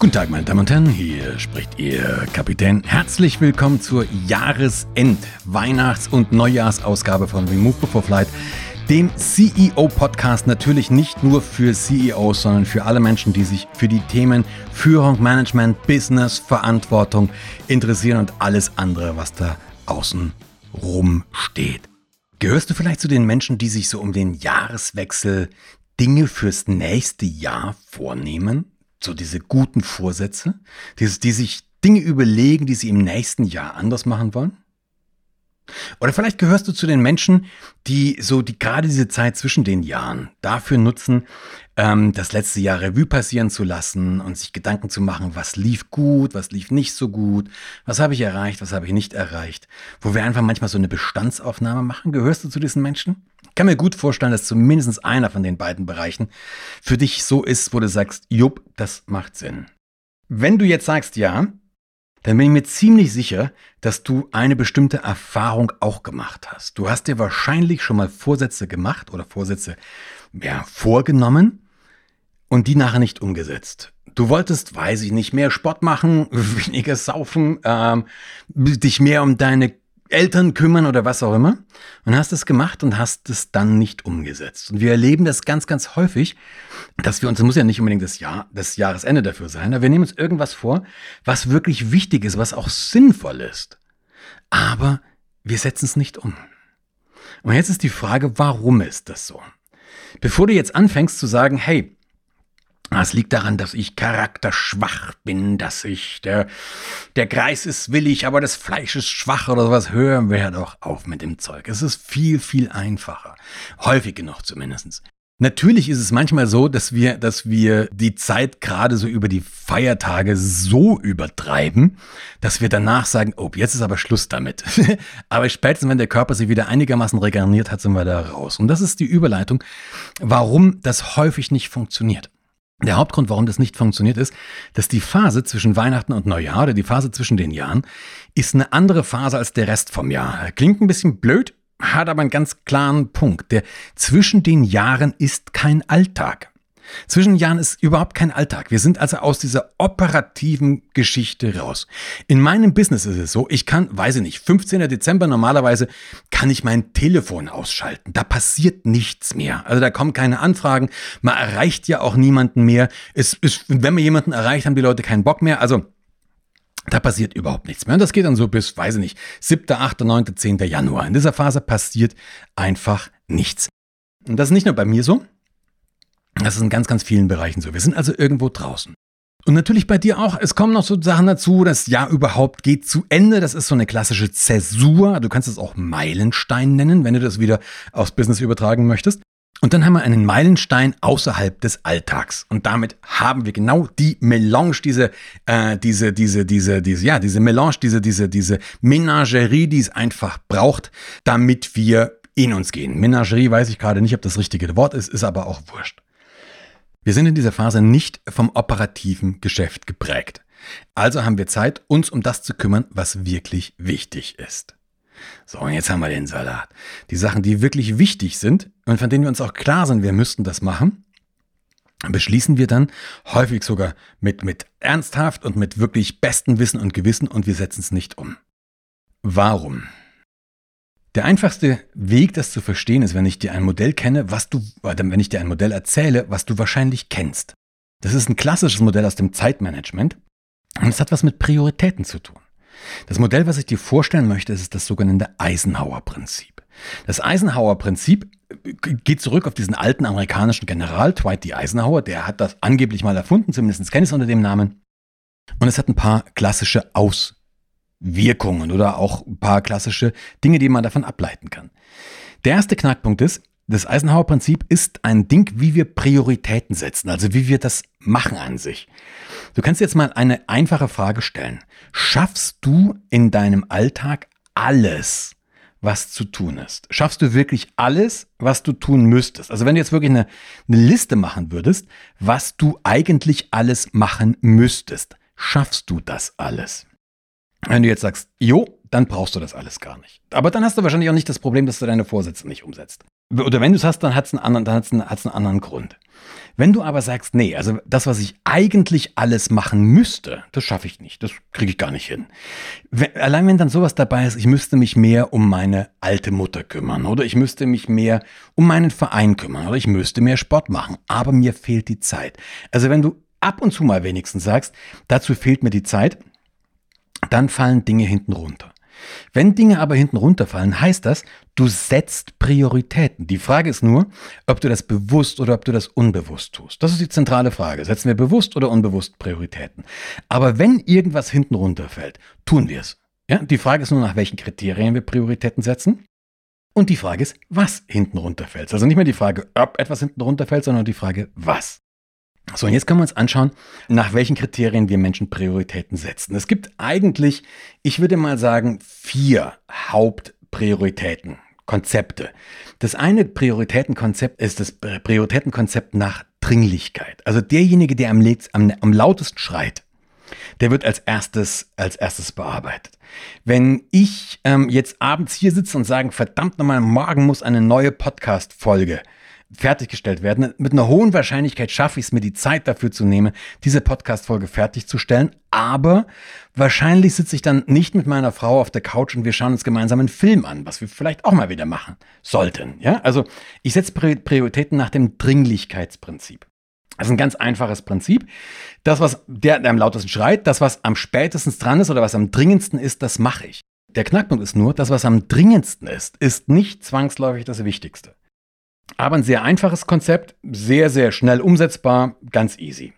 Guten Tag, meine Damen und Herren, hier spricht Ihr Kapitän. Herzlich willkommen zur Jahresend-, Weihnachts- und Neujahrsausgabe von Remove Before Flight, dem CEO-Podcast natürlich nicht nur für CEOs, sondern für alle Menschen, die sich für die Themen Führung, Management, Business, Verantwortung interessieren und alles andere, was da außen rum steht. Gehörst du vielleicht zu den Menschen, die sich so um den Jahreswechsel Dinge fürs nächste Jahr vornehmen? So diese guten Vorsätze, die, die sich Dinge überlegen, die sie im nächsten Jahr anders machen wollen? Oder vielleicht gehörst du zu den Menschen, die so die gerade diese Zeit zwischen den Jahren dafür nutzen, ähm, das letzte Jahr Revue passieren zu lassen und sich Gedanken zu machen, was lief gut, was lief nicht so gut, was habe ich erreicht, was habe ich nicht erreicht, wo wir einfach manchmal so eine Bestandsaufnahme machen. Gehörst du zu diesen Menschen? Kann mir gut vorstellen, dass zumindest einer von den beiden Bereichen für dich so ist, wo du sagst, jupp, das macht Sinn. Wenn du jetzt sagst ja, dann bin ich mir ziemlich sicher, dass du eine bestimmte Erfahrung auch gemacht hast. Du hast dir wahrscheinlich schon mal Vorsätze gemacht oder Vorsätze ja, vorgenommen und die nachher nicht umgesetzt. Du wolltest, weiß ich nicht, mehr Sport machen, weniger saufen, ähm, dich mehr um deine Eltern kümmern oder was auch immer und hast es gemacht und hast es dann nicht umgesetzt. Und wir erleben das ganz, ganz häufig, dass wir uns, das muss ja nicht unbedingt das Jahr, das Jahresende dafür sein, aber wir nehmen uns irgendwas vor, was wirklich wichtig ist, was auch sinnvoll ist. Aber wir setzen es nicht um. Und jetzt ist die Frage, warum ist das so? Bevor du jetzt anfängst zu sagen, hey, es liegt daran, dass ich charakterschwach bin, dass ich, der, der Kreis ist willig, aber das Fleisch ist schwach oder sowas. Hören wir doch auf mit dem Zeug. Es ist viel, viel einfacher. Häufig genug zumindest. Natürlich ist es manchmal so, dass wir, dass wir die Zeit gerade so über die Feiertage so übertreiben, dass wir danach sagen, oh, jetzt ist aber Schluss damit. aber spätestens, wenn der Körper sich wieder einigermaßen regeneriert hat, sind wir da raus. Und das ist die Überleitung, warum das häufig nicht funktioniert. Der Hauptgrund, warum das nicht funktioniert, ist, dass die Phase zwischen Weihnachten und Neujahr oder die Phase zwischen den Jahren ist eine andere Phase als der Rest vom Jahr. Klingt ein bisschen blöd, hat aber einen ganz klaren Punkt. Der zwischen den Jahren ist kein Alltag. Zwischen Jahren ist überhaupt kein Alltag. Wir sind also aus dieser operativen Geschichte raus. In meinem Business ist es so, ich kann, weiß ich nicht, 15. Dezember normalerweise kann ich mein Telefon ausschalten. Da passiert nichts mehr. Also da kommen keine Anfragen. Man erreicht ja auch niemanden mehr. Es ist, wenn man jemanden erreicht, haben die Leute keinen Bock mehr. Also da passiert überhaupt nichts mehr. Und das geht dann so bis, weiß ich nicht, 7., 8., 9., 10. Januar. In dieser Phase passiert einfach nichts. Und das ist nicht nur bei mir so. Das ist in ganz, ganz vielen Bereichen so. Wir sind also irgendwo draußen. Und natürlich bei dir auch. Es kommen noch so Sachen dazu. Das Jahr überhaupt geht zu Ende. Das ist so eine klassische Zäsur. Du kannst es auch Meilenstein nennen, wenn du das wieder aufs Business übertragen möchtest. Und dann haben wir einen Meilenstein außerhalb des Alltags. Und damit haben wir genau die Melange, diese, äh, diese, diese, diese, diese, ja, diese Melange, diese, diese, diese Menagerie, die es einfach braucht, damit wir in uns gehen. Menagerie weiß ich gerade nicht, ob das richtige Wort ist, ist aber auch wurscht. Wir sind in dieser Phase nicht vom operativen Geschäft geprägt. Also haben wir Zeit, uns um das zu kümmern, was wirklich wichtig ist. So, und jetzt haben wir den Salat. Die Sachen, die wirklich wichtig sind und von denen wir uns auch klar sind, wir müssten das machen, beschließen wir dann häufig sogar mit, mit ernsthaft und mit wirklich bestem Wissen und Gewissen und wir setzen es nicht um. Warum? Der einfachste Weg, das zu verstehen, ist, wenn ich dir ein Modell kenne, was du, wenn ich dir ein Modell erzähle, was du wahrscheinlich kennst. Das ist ein klassisches Modell aus dem Zeitmanagement und es hat was mit Prioritäten zu tun. Das Modell, was ich dir vorstellen möchte, ist das sogenannte Eisenhower-Prinzip. Das Eisenhower-Prinzip geht zurück auf diesen alten amerikanischen General Dwight D. Eisenhower, der hat das angeblich mal erfunden, zumindest kenne es unter dem Namen. Und es hat ein paar klassische Aus Wirkungen oder auch ein paar klassische Dinge, die man davon ableiten kann. Der erste Knackpunkt ist, das Eisenhower-Prinzip ist ein Ding, wie wir Prioritäten setzen, also wie wir das machen an sich. Du kannst jetzt mal eine einfache Frage stellen. Schaffst du in deinem Alltag alles, was zu tun ist? Schaffst du wirklich alles, was du tun müsstest? Also wenn du jetzt wirklich eine, eine Liste machen würdest, was du eigentlich alles machen müsstest, schaffst du das alles? Wenn du jetzt sagst, jo, dann brauchst du das alles gar nicht. Aber dann hast du wahrscheinlich auch nicht das Problem, dass du deine Vorsätze nicht umsetzt. Oder wenn du es hast, dann hat es einen, anderen, einen, einen anderen Grund. Wenn du aber sagst, nee, also das, was ich eigentlich alles machen müsste, das schaffe ich nicht, das kriege ich gar nicht hin. Wenn, allein wenn dann sowas dabei ist, ich müsste mich mehr um meine alte Mutter kümmern oder ich müsste mich mehr um meinen Verein kümmern oder ich müsste mehr Sport machen, aber mir fehlt die Zeit. Also wenn du ab und zu mal wenigstens sagst, dazu fehlt mir die Zeit, dann fallen Dinge hinten runter. Wenn Dinge aber hinten runterfallen, heißt das, du setzt Prioritäten. Die Frage ist nur, ob du das bewusst oder ob du das unbewusst tust. Das ist die zentrale Frage. Setzen wir bewusst oder unbewusst Prioritäten? Aber wenn irgendwas hinten runterfällt, tun wir es. Ja, die Frage ist nur, nach welchen Kriterien wir Prioritäten setzen. Und die Frage ist, was hinten runterfällt. Also nicht mehr die Frage, ob etwas hinten runterfällt, sondern die Frage, was. So, und jetzt können wir uns anschauen, nach welchen Kriterien wir Menschen Prioritäten setzen. Es gibt eigentlich, ich würde mal sagen, vier Hauptprioritäten, Konzepte. Das eine Prioritätenkonzept ist das Prioritätenkonzept nach Dringlichkeit. Also derjenige, der am, am, am lautesten schreit, der wird als erstes, als erstes bearbeitet. Wenn ich ähm, jetzt abends hier sitze und sage, verdammt nochmal, morgen muss eine neue Podcast-Folge fertiggestellt werden. Mit einer hohen Wahrscheinlichkeit schaffe ich es mir, die Zeit dafür zu nehmen, diese Podcast-Folge fertigzustellen. Aber wahrscheinlich sitze ich dann nicht mit meiner Frau auf der Couch und wir schauen uns gemeinsam einen Film an, was wir vielleicht auch mal wieder machen sollten. Ja, also ich setze Prioritäten nach dem Dringlichkeitsprinzip. Das ist ein ganz einfaches Prinzip. Das, was der, der am lautesten schreit, das, was am spätesten dran ist oder was am dringendsten ist, das mache ich. Der Knackpunkt ist nur, das, was am dringendsten ist, ist nicht zwangsläufig das Wichtigste. Aber ein sehr einfaches Konzept, sehr, sehr schnell umsetzbar, ganz easy.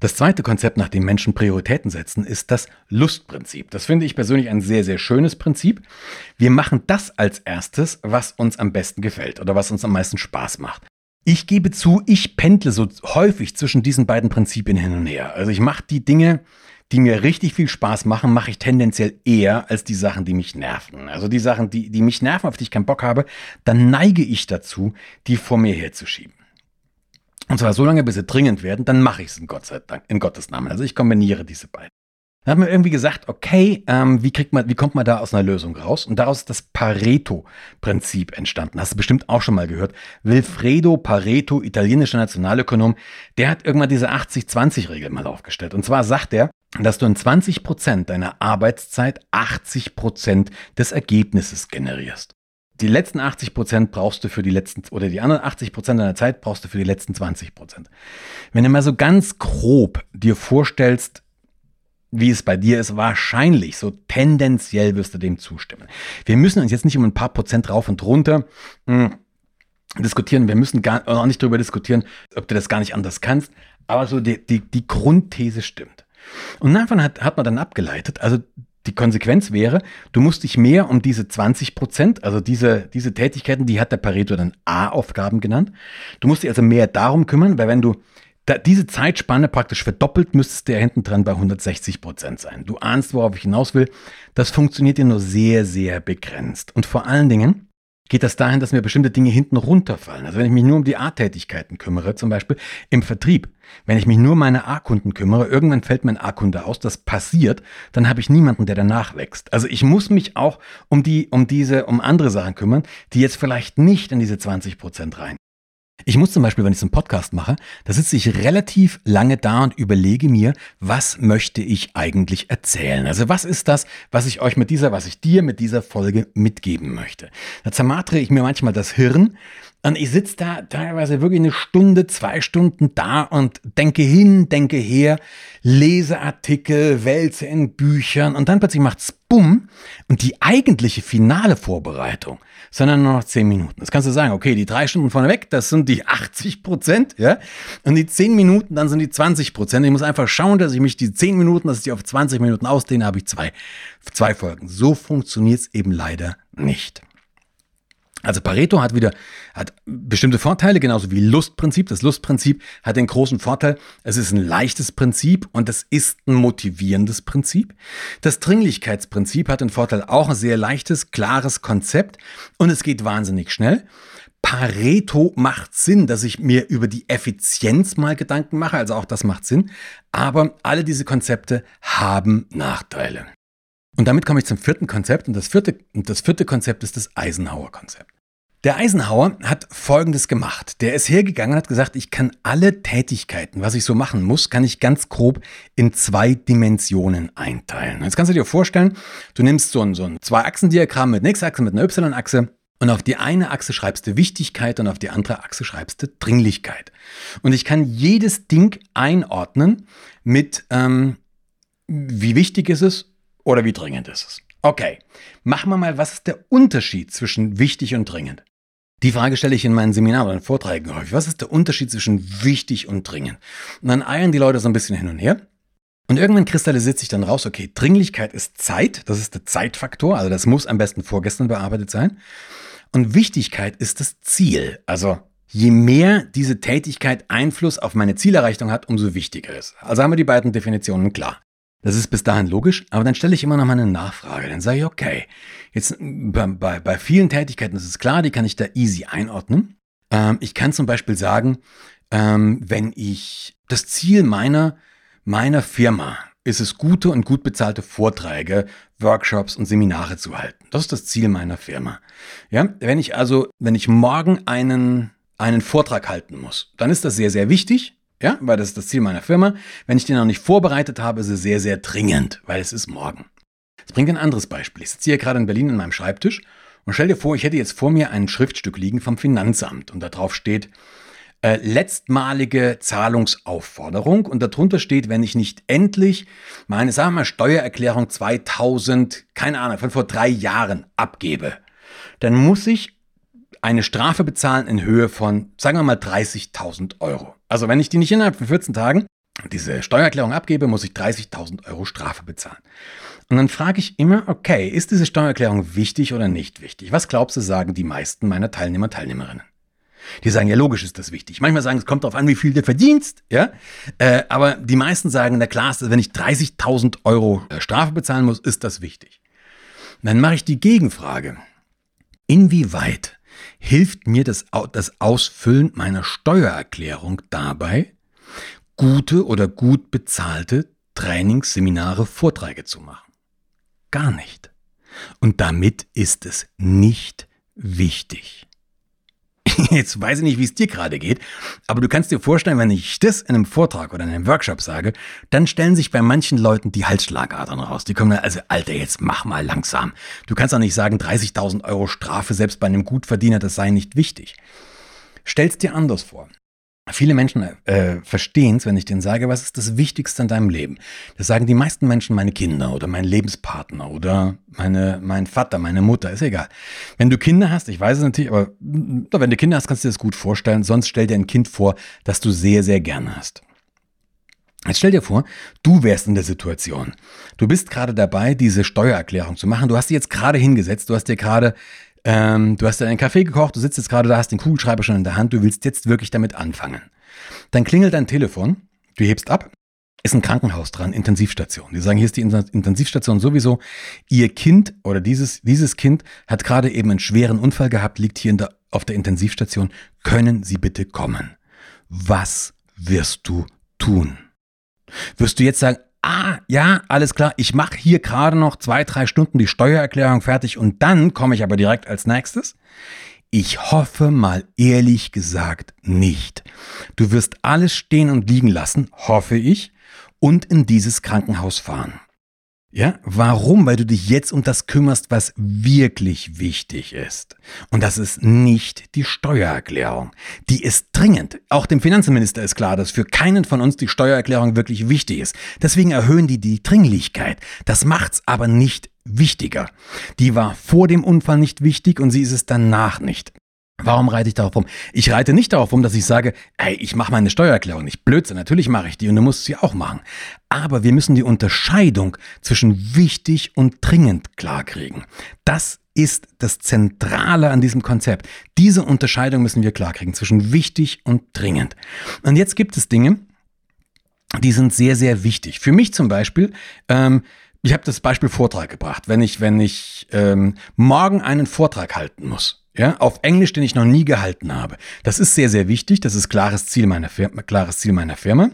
Das zweite Konzept, nach dem Menschen Prioritäten setzen, ist das Lustprinzip. Das finde ich persönlich ein sehr, sehr schönes Prinzip. Wir machen das als erstes, was uns am besten gefällt oder was uns am meisten Spaß macht. Ich gebe zu, ich pendle so häufig zwischen diesen beiden Prinzipien hin und her. Also ich mache die Dinge, die mir richtig viel Spaß machen, mache ich tendenziell eher als die Sachen, die mich nerven. Also die Sachen, die, die mich nerven, auf die ich keinen Bock habe, dann neige ich dazu, die vor mir herzuschieben. Und zwar so lange, bis sie dringend werden, dann mache ich es in, Gott sei Dank, in Gottes Namen. Also ich kombiniere diese beiden. Dann haben wir irgendwie gesagt, okay, ähm, wie, kriegt man, wie kommt man da aus einer Lösung raus? Und daraus ist das Pareto-Prinzip entstanden. Hast du bestimmt auch schon mal gehört. Wilfredo Pareto, italienischer Nationalökonom, der hat irgendwann diese 80-20-Regel mal aufgestellt. Und zwar sagt er, dass du in 20 Prozent deiner Arbeitszeit 80 Prozent des Ergebnisses generierst. Die letzten 80 Prozent brauchst du für die letzten, oder die anderen 80 Prozent deiner Zeit brauchst du für die letzten 20 Prozent. Wenn du mal so ganz grob dir vorstellst, wie es bei dir ist, wahrscheinlich, so tendenziell wirst du dem zustimmen. Wir müssen uns jetzt nicht um ein paar Prozent rauf und runter mh, hm, diskutieren. Wir müssen gar auch nicht darüber diskutieren, ob du das gar nicht anders kannst. Aber so die, die, die Grundthese stimmt. Und davon hat, hat man dann abgeleitet, also die Konsequenz wäre, du musst dich mehr um diese 20 Prozent, also diese, diese Tätigkeiten, die hat der Pareto dann A-Aufgaben genannt. Du musst dich also mehr darum kümmern, weil wenn du da, diese Zeitspanne praktisch verdoppelt, müsstest du ja hinten dran bei 160 Prozent sein. Du ahnst, worauf ich hinaus will. Das funktioniert dir nur sehr, sehr begrenzt. Und vor allen Dingen, geht das dahin, dass mir bestimmte Dinge hinten runterfallen. Also wenn ich mich nur um die A-Tätigkeiten kümmere, zum Beispiel im Vertrieb, wenn ich mich nur um meine A-Kunden kümmere, irgendwann fällt mein A-Kunde aus, das passiert, dann habe ich niemanden, der danach wächst. Also ich muss mich auch um die, um diese, um andere Sachen kümmern, die jetzt vielleicht nicht in diese 20 Prozent rein. Ich muss zum Beispiel, wenn ich so einen Podcast mache, da sitze ich relativ lange da und überlege mir, was möchte ich eigentlich erzählen? Also was ist das, was ich euch mit dieser, was ich dir mit dieser Folge mitgeben möchte? Da zermatre ich mir manchmal das Hirn und ich sitze da teilweise wirklich eine Stunde, zwei Stunden da und denke hin, denke her, lese Artikel, wälze in Büchern und dann plötzlich macht's bumm und die eigentliche finale Vorbereitung, sondern nur noch zehn Minuten. Das kannst du sagen, okay, die drei Stunden vorneweg, das sind die 80 Prozent, ja, und die zehn Minuten, dann sind die 20 Prozent. Ich muss einfach schauen, dass ich mich die zehn Minuten, dass ich die auf 20 Minuten ausdehne, habe ich zwei, zwei Folgen. So funktioniert's eben leider nicht. Also Pareto hat wieder hat bestimmte Vorteile, genauso wie Lustprinzip. Das Lustprinzip hat den großen Vorteil, es ist ein leichtes Prinzip und es ist ein motivierendes Prinzip. Das Dringlichkeitsprinzip hat den Vorteil, auch ein sehr leichtes, klares Konzept und es geht wahnsinnig schnell. Pareto macht Sinn, dass ich mir über die Effizienz mal Gedanken mache, also auch das macht Sinn. Aber alle diese Konzepte haben Nachteile. Und damit komme ich zum vierten Konzept. Und das vierte, das vierte Konzept ist das Eisenhower-Konzept. Der Eisenhower hat Folgendes gemacht. Der ist hergegangen und hat gesagt, ich kann alle Tätigkeiten, was ich so machen muss, kann ich ganz grob in zwei Dimensionen einteilen. Jetzt kannst du dir vorstellen, du nimmst so ein, so ein Zwei-Achsen-Diagramm mit einer X-Achse, mit einer Y-Achse und auf die eine Achse schreibst du Wichtigkeit und auf die andere Achse schreibst du Dringlichkeit. Und ich kann jedes Ding einordnen mit, ähm, wie wichtig ist es oder wie dringend ist es. Okay, machen wir mal, was ist der Unterschied zwischen wichtig und dringend? Die Frage stelle ich in meinen Seminaren oder Vorträgen häufig. Was ist der Unterschied zwischen wichtig und dringend? Und dann eiern die Leute so ein bisschen hin und her. Und irgendwann kristallisiert sich dann raus, okay, Dringlichkeit ist Zeit, das ist der Zeitfaktor, also das muss am besten vorgestern bearbeitet sein. Und Wichtigkeit ist das Ziel. Also je mehr diese Tätigkeit Einfluss auf meine Zielerreichung hat, umso wichtiger ist. Also haben wir die beiden Definitionen klar. Das ist bis dahin logisch, aber dann stelle ich immer noch mal eine Nachfrage. Dann sage ich, okay, jetzt bei, bei, bei vielen Tätigkeiten ist es klar, die kann ich da easy einordnen. Ähm, ich kann zum Beispiel sagen, ähm, wenn ich das Ziel meiner, meiner Firma ist es, gute und gut bezahlte Vorträge, Workshops und Seminare zu halten. Das ist das Ziel meiner Firma. Ja, wenn ich also, wenn ich morgen einen, einen Vortrag halten muss, dann ist das sehr, sehr wichtig. Ja, weil das ist das Ziel meiner Firma. Wenn ich den noch nicht vorbereitet habe, ist es sehr, sehr dringend, weil es ist morgen. Das bringt ein anderes Beispiel. Ich sitze hier gerade in Berlin an meinem Schreibtisch und stell dir vor, ich hätte jetzt vor mir ein Schriftstück liegen vom Finanzamt und da drauf steht, äh, letztmalige Zahlungsaufforderung und darunter steht, wenn ich nicht endlich meine, sagen wir mal, Steuererklärung 2000, keine Ahnung, von vor drei Jahren abgebe, dann muss ich eine Strafe bezahlen in Höhe von, sagen wir mal, 30.000 Euro. Also wenn ich die nicht innerhalb von 14 Tagen diese Steuererklärung abgebe, muss ich 30.000 Euro Strafe bezahlen. Und dann frage ich immer, okay, ist diese Steuererklärung wichtig oder nicht wichtig? Was glaubst du, sagen die meisten meiner Teilnehmer, Teilnehmerinnen? Die sagen, ja, logisch ist das wichtig. Manchmal sagen, es kommt darauf an, wie viel du verdienst, ja. Äh, aber die meisten sagen, na klar, wenn ich 30.000 Euro äh, Strafe bezahlen muss, ist das wichtig. dann mache ich die Gegenfrage. Inwieweit hilft mir das, das Ausfüllen meiner Steuererklärung dabei, gute oder gut bezahlte Trainings, Seminare, Vorträge zu machen? Gar nicht. Und damit ist es nicht wichtig. Jetzt weiß ich nicht, wie es dir gerade geht, aber du kannst dir vorstellen, wenn ich das in einem Vortrag oder in einem Workshop sage, dann stellen sich bei manchen Leuten die Halsschlagadern raus. Die kommen dann, also Alter, jetzt mach mal langsam. Du kannst auch nicht sagen, 30.000 Euro Strafe selbst bei einem Gutverdiener, das sei nicht wichtig. Stell's dir anders vor. Viele Menschen äh, verstehen es, wenn ich denen sage, was ist das Wichtigste in deinem Leben. Das sagen die meisten Menschen meine Kinder oder mein Lebenspartner oder meine, mein Vater, meine Mutter, ist egal. Wenn du Kinder hast, ich weiß es natürlich, aber wenn du Kinder hast, kannst du dir das gut vorstellen. Sonst stell dir ein Kind vor, das du sehr, sehr gerne hast. Jetzt stell dir vor, du wärst in der Situation. Du bist gerade dabei, diese Steuererklärung zu machen. Du hast dich jetzt gerade hingesetzt, du hast dir gerade ähm, du hast dir einen Kaffee gekocht, du sitzt jetzt gerade da, hast den Kugelschreiber schon in der Hand, du willst jetzt wirklich damit anfangen. Dann klingelt dein Telefon, du hebst ab, ist ein Krankenhaus dran, Intensivstation. Die sagen, hier ist die Intensivstation sowieso. Ihr Kind oder dieses, dieses Kind hat gerade eben einen schweren Unfall gehabt, liegt hier der, auf der Intensivstation. Können Sie bitte kommen? Was wirst du tun? Wirst du jetzt sagen, ah, ja, alles klar, ich mache hier gerade noch zwei, drei Stunden die Steuererklärung fertig und dann komme ich aber direkt als nächstes? Ich hoffe mal ehrlich gesagt nicht. Du wirst alles stehen und liegen lassen, hoffe ich, und in dieses Krankenhaus fahren. Ja, warum? Weil du dich jetzt um das kümmerst, was wirklich wichtig ist. Und das ist nicht die Steuererklärung. Die ist dringend. Auch dem Finanzminister ist klar, dass für keinen von uns die Steuererklärung wirklich wichtig ist. Deswegen erhöhen die die Dringlichkeit. Das macht's aber nicht wichtiger. Die war vor dem Unfall nicht wichtig und sie ist es danach nicht. Warum reite ich darauf rum? Ich reite nicht darauf rum, dass ich sage, ey, ich mache meine Steuererklärung nicht. Blödsinn, natürlich mache ich die und du musst sie auch machen. Aber wir müssen die Unterscheidung zwischen wichtig und dringend klarkriegen. Das ist das Zentrale an diesem Konzept. Diese Unterscheidung müssen wir klarkriegen zwischen wichtig und dringend. Und jetzt gibt es Dinge, die sind sehr, sehr wichtig. Für mich zum Beispiel, ähm, ich habe das Beispiel Vortrag gebracht. Wenn ich, wenn ich ähm, morgen einen Vortrag halten muss, ja, auf Englisch, den ich noch nie gehalten habe. Das ist sehr, sehr wichtig. Das ist klares Ziel meiner Firma, klares Ziel meiner Firma.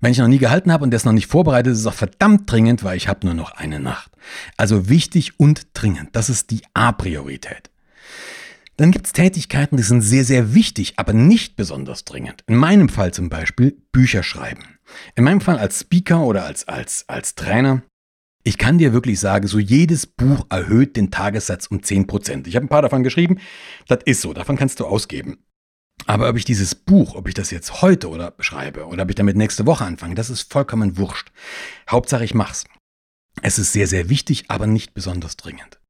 Wenn ich noch nie gehalten habe und das noch nicht vorbereitet, ist es auch verdammt dringend, weil ich habe nur noch eine Nacht. Also wichtig und dringend. Das ist die A-Priorität. Dann gibt es Tätigkeiten, die sind sehr, sehr wichtig, aber nicht besonders dringend. In meinem Fall zum Beispiel Bücher schreiben. In meinem Fall als Speaker oder als, als, als Trainer. Ich kann dir wirklich sagen, so jedes Buch erhöht den Tagessatz um 10%. Ich habe ein paar davon geschrieben. Das ist so, davon kannst du ausgeben. Aber ob ich dieses Buch, ob ich das jetzt heute oder schreibe oder ob ich damit nächste Woche anfange, das ist vollkommen wurscht. Hauptsache ich mach's. Es ist sehr, sehr wichtig, aber nicht besonders dringend.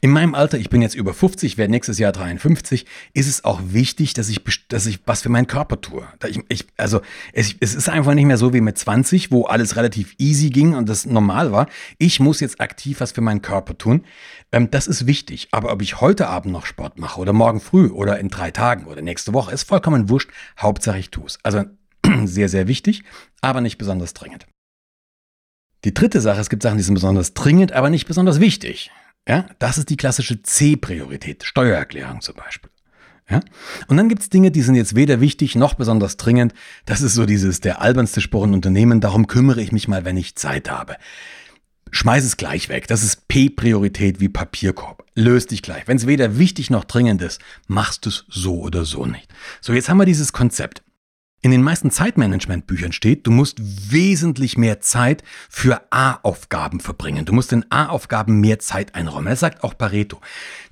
In meinem Alter, ich bin jetzt über 50, werde nächstes Jahr 53, ist es auch wichtig, dass ich, dass ich was für meinen Körper tue. Ich, ich, also es, es ist einfach nicht mehr so wie mit 20, wo alles relativ easy ging und das normal war. Ich muss jetzt aktiv was für meinen Körper tun. Ähm, das ist wichtig. Aber ob ich heute Abend noch Sport mache oder morgen früh oder in drei Tagen oder nächste Woche, ist vollkommen wurscht. Hauptsache ich tue es. Also sehr, sehr wichtig, aber nicht besonders dringend. Die dritte Sache, es gibt Sachen, die sind besonders dringend, aber nicht besonders wichtig. Ja, das ist die klassische C-Priorität, Steuererklärung zum Beispiel. Ja? Und dann gibt es Dinge, die sind jetzt weder wichtig noch besonders dringend. Das ist so dieses der albernste Spruch in Unternehmen, darum kümmere ich mich mal, wenn ich Zeit habe. Schmeiß es gleich weg. Das ist P-Priorität wie Papierkorb. Löst dich gleich. Wenn es weder wichtig noch dringend ist, machst du es so oder so nicht. So, jetzt haben wir dieses Konzept. In den meisten Zeitmanagement-Büchern steht, du musst wesentlich mehr Zeit für A-Aufgaben verbringen. Du musst in A-Aufgaben mehr Zeit einräumen. Das sagt auch Pareto.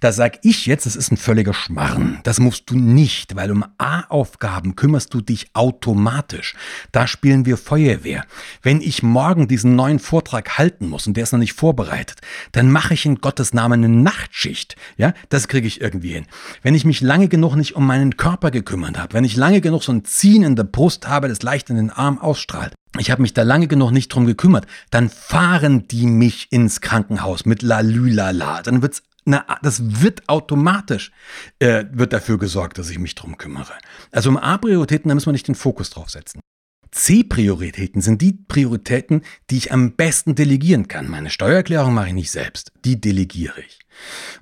Da sag ich jetzt, das ist ein völliger Schmarren. Das musst du nicht, weil um A-Aufgaben kümmerst du dich automatisch. Da spielen wir Feuerwehr. Wenn ich morgen diesen neuen Vortrag halten muss und der ist noch nicht vorbereitet, dann mache ich in Gottes Namen eine Nachtschicht. Ja, das kriege ich irgendwie hin. Wenn ich mich lange genug nicht um meinen Körper gekümmert habe, wenn ich lange genug so ein Ziehen der Brust habe, das leicht in den Arm ausstrahlt. Ich habe mich da lange genug nicht drum gekümmert. Dann fahren die mich ins Krankenhaus mit Lalülala. Dann wird's na, das wird automatisch, äh, wird dafür gesorgt, dass ich mich drum kümmere. Also um A-Prioritäten, da müssen wir nicht den Fokus drauf setzen. C-Prioritäten sind die Prioritäten, die ich am besten delegieren kann. Meine Steuererklärung mache ich nicht selbst, die delegiere ich.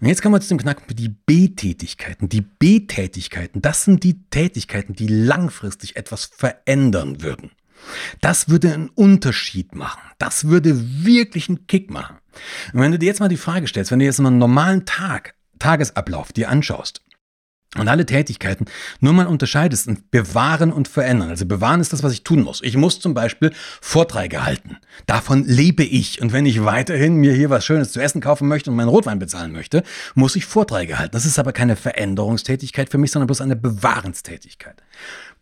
Und jetzt kommen wir zu dem Knackpunkt, die B-Tätigkeiten. Die B-Tätigkeiten, das sind die Tätigkeiten, die langfristig etwas verändern würden. Das würde einen Unterschied machen. Das würde wirklich einen Kick machen. Und wenn du dir jetzt mal die Frage stellst, wenn du jetzt mal einen normalen Tag, Tagesablauf dir anschaust, und alle Tätigkeiten nur mal unterscheidest und bewahren und verändern. Also bewahren ist das, was ich tun muss. Ich muss zum Beispiel Vorträge halten. Davon lebe ich. Und wenn ich weiterhin mir hier was Schönes zu essen kaufen möchte und meinen Rotwein bezahlen möchte, muss ich Vorträge halten. Das ist aber keine Veränderungstätigkeit für mich, sondern bloß eine Bewahrenstätigkeit.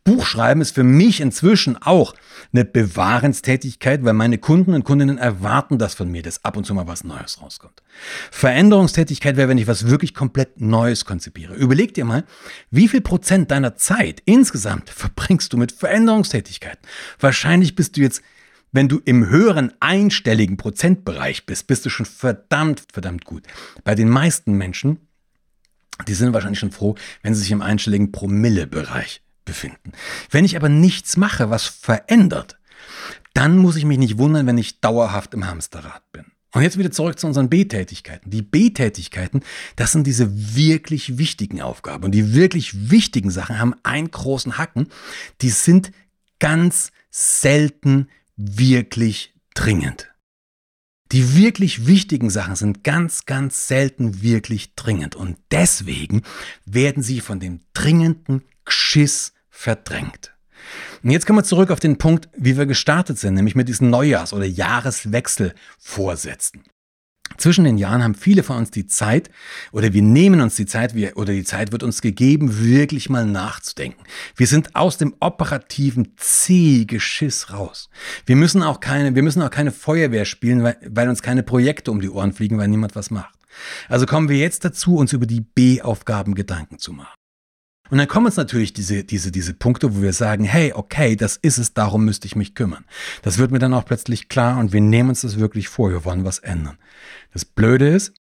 Buchschreiben ist für mich inzwischen auch eine Bewahrenstätigkeit, weil meine Kunden und Kundinnen erwarten das von mir, dass ab und zu mal was Neues rauskommt. Veränderungstätigkeit wäre, wenn ich was wirklich komplett Neues konzipiere. Überleg dir mal, wie viel Prozent deiner Zeit insgesamt verbringst du mit Veränderungstätigkeiten? Wahrscheinlich bist du jetzt wenn du im höheren einstelligen Prozentbereich bist, bist du schon verdammt, verdammt gut. Bei den meisten Menschen, die sind wahrscheinlich schon froh, wenn sie sich im einstelligen Promillebereich befinden. Wenn ich aber nichts mache, was verändert, dann muss ich mich nicht wundern, wenn ich dauerhaft im Hamsterrad bin. Und jetzt wieder zurück zu unseren B-Tätigkeiten. Die B-Tätigkeiten, das sind diese wirklich wichtigen Aufgaben. Und die wirklich wichtigen Sachen haben einen großen Hacken. Die sind ganz selten wirklich dringend. Die wirklich wichtigen Sachen sind ganz, ganz selten wirklich dringend. Und deswegen werden sie von dem dringenden Geschiss verdrängt. Und jetzt kommen wir zurück auf den Punkt, wie wir gestartet sind, nämlich mit diesen Neujahrs- oder Jahreswechselvorsätzen. Zwischen den Jahren haben viele von uns die Zeit oder wir nehmen uns die Zeit wir, oder die Zeit wird uns gegeben, wirklich mal nachzudenken. Wir sind aus dem operativen C-Geschiss raus. Wir müssen auch keine, wir müssen auch keine Feuerwehr spielen, weil, weil uns keine Projekte um die Ohren fliegen, weil niemand was macht. Also kommen wir jetzt dazu, uns über die B-Aufgaben Gedanken zu machen. Und dann kommen uns natürlich diese, diese, diese Punkte, wo wir sagen, hey, okay, das ist es, darum müsste ich mich kümmern. Das wird mir dann auch plötzlich klar und wir nehmen uns das wirklich vor, wir wollen was ändern. Das Blöde ist,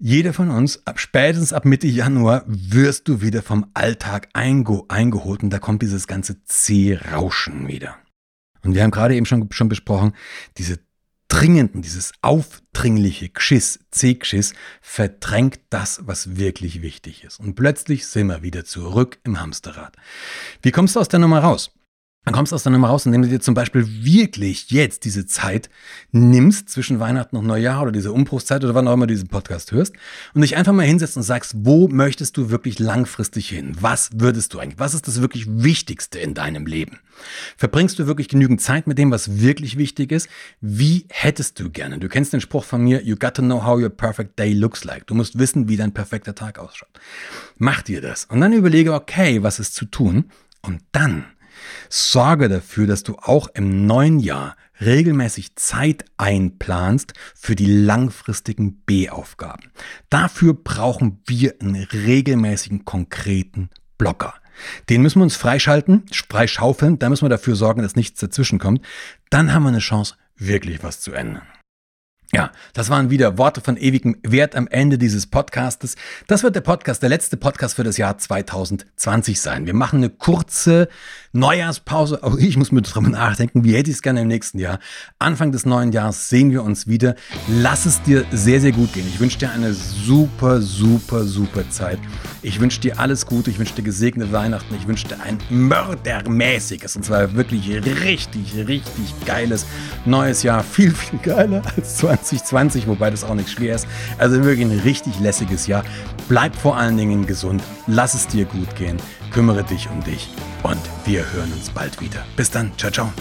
jeder von uns, ab spätestens ab Mitte Januar, wirst du wieder vom Alltag einge eingeholt und da kommt dieses ganze C-Rauschen wieder. Und wir haben gerade eben schon, schon besprochen, diese Dringenden, dieses aufdringliche Geschiss, C-Geschiss, verdrängt das, was wirklich wichtig ist. Und plötzlich sind wir wieder zurück im Hamsterrad. Wie kommst du aus der Nummer raus? Dann kommst du aus der Nummer raus, indem du dir zum Beispiel wirklich jetzt diese Zeit nimmst zwischen Weihnachten und Neujahr oder diese Umbruchszeit oder wann auch immer du diesen Podcast hörst und dich einfach mal hinsetzt und sagst, wo möchtest du wirklich langfristig hin? Was würdest du eigentlich? Was ist das wirklich Wichtigste in deinem Leben? Verbringst du wirklich genügend Zeit mit dem, was wirklich wichtig ist? Wie hättest du gerne? Du kennst den Spruch von mir, you got to know how your perfect day looks like. Du musst wissen, wie dein perfekter Tag ausschaut. Mach dir das und dann überlege, okay, was ist zu tun? Und dann Sorge dafür, dass du auch im neuen Jahr regelmäßig Zeit einplanst für die langfristigen B-Aufgaben. Dafür brauchen wir einen regelmäßigen, konkreten Blocker. Den müssen wir uns freischalten, freischaufeln, da müssen wir dafür sorgen, dass nichts dazwischen kommt. Dann haben wir eine Chance, wirklich was zu ändern. Ja, das waren wieder Worte von ewigem Wert am Ende dieses Podcastes. Das wird der Podcast, der letzte Podcast für das Jahr 2020 sein. Wir machen eine kurze Neujahrspause. Auch ich muss mir darüber nachdenken, wie hätte ich es gerne im nächsten Jahr. Anfang des neuen Jahres sehen wir uns wieder. Lass es dir sehr, sehr gut gehen. Ich wünsche dir eine super, super, super Zeit. Ich wünsche dir alles Gute. Ich wünsche dir gesegnete Weihnachten. Ich wünsche dir ein mördermäßiges und zwar wirklich richtig, richtig geiles neues Jahr. Viel, viel geiler als 2020, wobei das auch nicht schwer ist. Also wirklich ein richtig lässiges Jahr. Bleib vor allen Dingen gesund. Lass es dir gut gehen. Kümmere dich um dich und wir hören uns bald wieder. Bis dann. Ciao, ciao.